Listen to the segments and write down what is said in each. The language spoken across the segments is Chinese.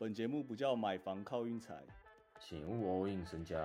本节目不叫买房靠运财，请勿 all in 身家。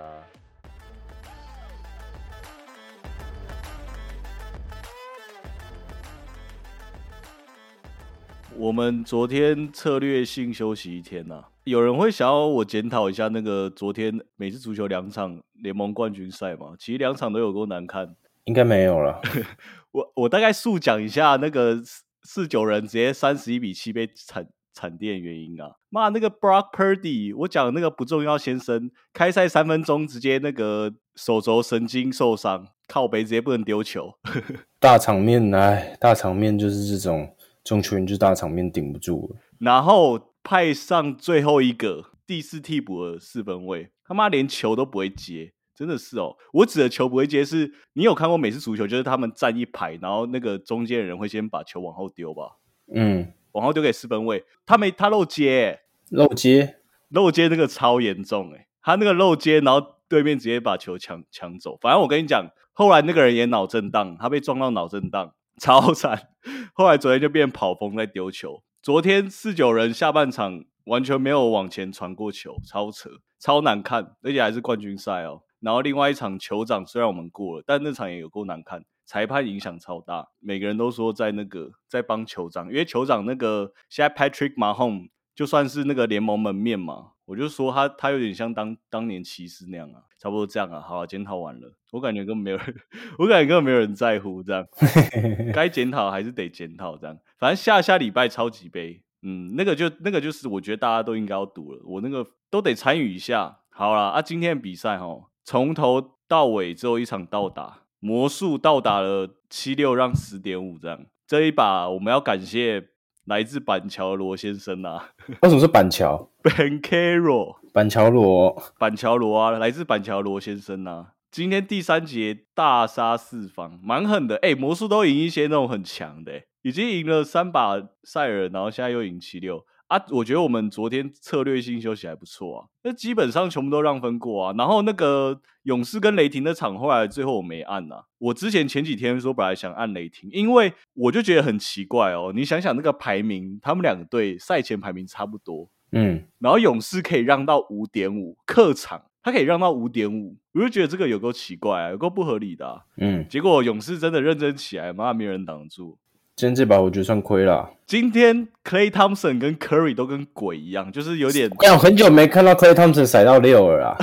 我们昨天策略性休息一天呐、有人会想要我检讨一下那个昨天美式足球两场联盟冠军赛嘛？其实两场都有够难看。应该没有了，我我大概速讲一下那个四四九人直接三十一比七被惨惨电原因啊！妈，那个 Brock Purdy，我讲那个不重要先生，开赛三分钟直接那个手肘神经受伤，靠背直接不能丢球。大场面哎，大场面就是这种，这种球员就是大场面顶不住了。然后派上最后一个第四替补的四分卫，他妈连球都不会接，真的是哦。我指的球不会接是，你有看过美式足球，就是他们站一排，然后那个中间的人会先把球往后丢吧，嗯，往后丢给四分卫，他没他漏接欸、漏接，漏接那个超严重诶、他那个漏接，然后对面直接把球抢抢走。反正我跟你讲，后来那个人也脑震荡，他被撞到脑震荡，超惨。后来昨天就变跑风在丢球。昨天四九人下半场完全没有往前传过球，超扯，超难看，而且还是冠军赛哦。然后另外一场酋长虽然我们过了，但那场也有够难看，裁判影响超大。每个人都说在那个在帮酋长，因为酋长那个现在 Patrick Mahomes 就算是那个联盟门面嘛，我就说他他有点像当当年骑士那样啊，差不多这样啊。好啊，检讨完了，我感觉根本没有人，我感觉根本没有人在乎这样，该检讨还是得检讨这样。反正下下礼拜超级杯，嗯，那个就那个就是我觉得大家都应该要赌了，我那个都得参与一下。好啦，啊，今天的比赛哈，从头到尾只有一场到达，魔术到达了七六让十点五这样。这一把我们要感谢来自板桥的罗先生啊 为什么是板桥？，Ben Caro。板桥罗，板桥罗啊，来自板桥罗先生啊。今天第三节大杀四方，蛮狠的。哎、魔术都赢一些那种很强的、欸，已经赢了三把赛尔，然后现在又赢七六啊。我觉得我们昨天策略性休息还不错啊，那基本上全部都让分过啊。然后那个勇士跟雷霆的场，后来最后我没按啊。我之前前几天说本来想按雷霆，因为我就觉得很奇怪哦。你想想那个排名，他们两个队赛前排名差不多，嗯，然后勇士可以让到五点五，客场他可以让到五点五，我就觉得这个有够奇怪、啊，有够不合理的、啊。嗯，结果勇士真的认真起来，妈没有人挡住。今天这把我觉得算亏了。今天 Clay Thompson 跟 Curry 都跟鬼一样，就是有点，哎呀，我很久没看到 Clay Thompson 甩到六了啊。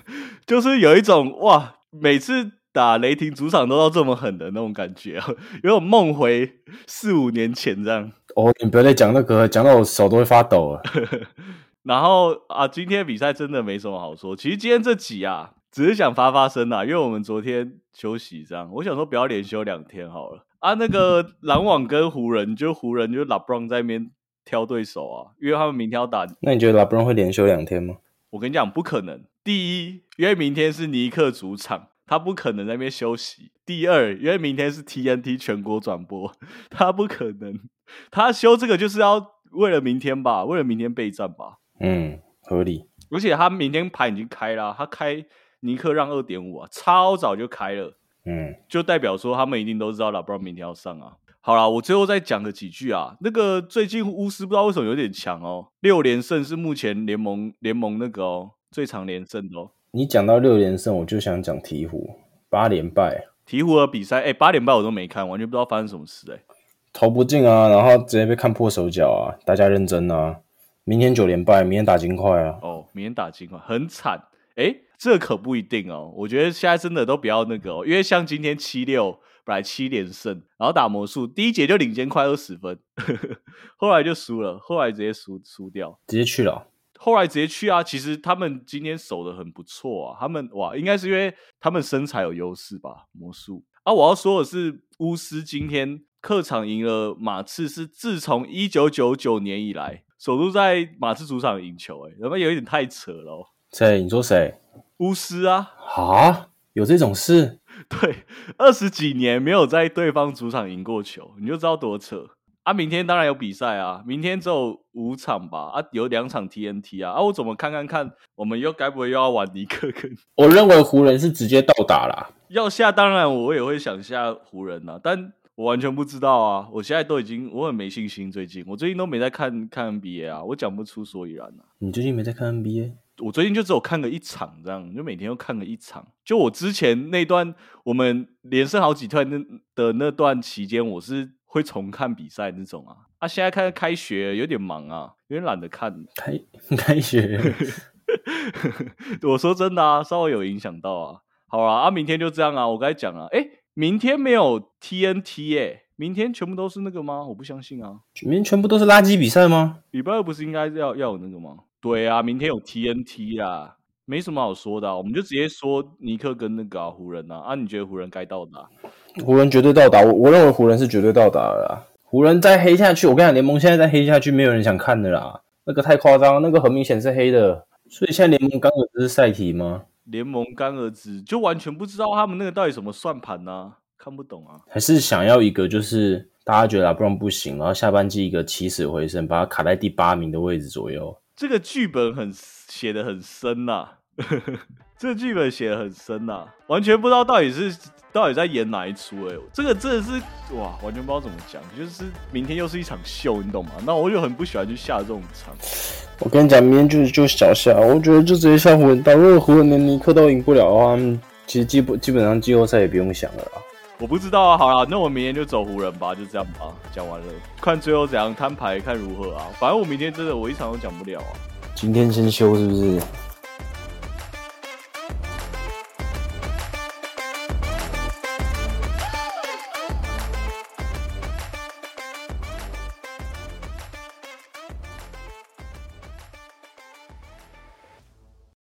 就是有一种哇，每次打雷霆主场都要这么狠的那种感觉啊，有种梦回四五年前这样。哦，你不要再讲那个，讲到我手都会发抖了。然后啊，今天比赛真的没什么好说。其实今天这集啊，只是想发发声啊，因为我们昨天休息这样，我想说不要连休两天好了啊。那个篮网跟湖人，就湖人就 LeBron 在那边挑对手啊，因为他们明天要打。那你觉得 LeBron 会连休两天吗？我跟你讲，不可能。第一，因为明天是尼克主场，他不可能在那边休息。第二，因为明天是 TNT 全国转播，他不可能。他休这个就是要为了明天吧，为了明天备战吧。嗯，合理。而且他明天盘已经开了啊、他开尼克让二点五啊，超早就开了，嗯，就代表说他们一定都知道拉布朗明天要上啊。好啦，我最后再讲个几句啊。那个最近巫师不知道为什么有点强哦，六连胜是目前联盟联盟那个哦最长连胜的哦。你讲到六连胜，我就想讲鹈鹕八连败，鹈鹕的比赛，哎，八连败我都没看，完全不知道发生什么事、哎，投不进啊，然后直接被看破手脚啊，大家认真啊。明天九连败，明天打金块啊。哦，明天打金块很惨，哎，这可不一定哦。我觉得现在真的都不要那个哦，因为像今天七六本来七连胜，然后打魔术第一节就领先快二十分，后来就输了，后来直接输输掉，直接去了哦、后来直接去啊。其实他们今天守的很不错啊，他们哇，应该是因为他们身材有优势吧，魔术啊。我要说的是，巫师今天客场赢了马刺，是自从一九九九年以来首度在马刺主场赢球、欸，哎，他妈有一点太扯了、哦。谁？你说谁？巫师啊，啊？有这种事？对，二十几年没有在对方主场赢过球，你就知道多扯啊！明天当然有比赛啊，明天只有五场吧？啊，有两场 TNT 啊！啊，我怎么看看看，我们又该不会又要玩尼克跟 我认为湖人是直接到达啦。要下？当然我也会想下湖人啊，但我完全不知道啊！我现在都已经我很没信心，最近我最近都没在看看 NBA 啊，我讲不出所以然啊。你最近没在看 NBA？我最近就只有看个一场这样，就每天都看个一场。就我之前那段我们连胜好几段那的那段期间，我是会重看比赛那种啊。啊，现在开开学有点忙啊，有点懒得看。开 开学，我说真的啊，稍微有影响到啊。好啊，啊，明天就这样啊。我刚才讲啊，哎，明天没有 TNT 哎，明天全部都是那个吗？我不相信啊。明天全部都是垃圾比赛吗？礼拜二不是应该要要有那个吗？对啊，明天有 TNT 啦，没什么好说的，我们就直接说尼克跟那个湖人啊。啊，你觉得湖人该到达？湖人绝对到达，我我认为湖人是绝对到达的啦。湖人再黑下去，我跟你讲，联盟现在再黑下去，没有人想看的啦。那个太夸张，那个很明显是黑的。所以现在联盟刚儿子是赛题吗？联盟干儿子就完全不知道他们那个到底什么算盘呢？看不懂啊？还是想要一个就是大家觉得拉布朗不行，然后下半季一个起死回生，把他卡在第八名的位置左右。这个剧本很写的很深呐，这剧本写的很深呐，完全不知道到底是到底在演哪一出哎，这个真的是哇，完全不知道怎么讲，就是明天又是一场秀，你懂吗？那我就很不喜欢去下这种场。我跟你讲，明天就是就小下，我觉得就直接下湖人。如果湖人连尼克都赢不了的话，其实基本基本上季后赛也不用想了啦。我不知道啊，好啦，那我明天就走湖人吧，就这样吧。讲完了，看最后怎样摊牌，看如何啊。反正我明天真的我一场都讲不了啊。今天先休是不是？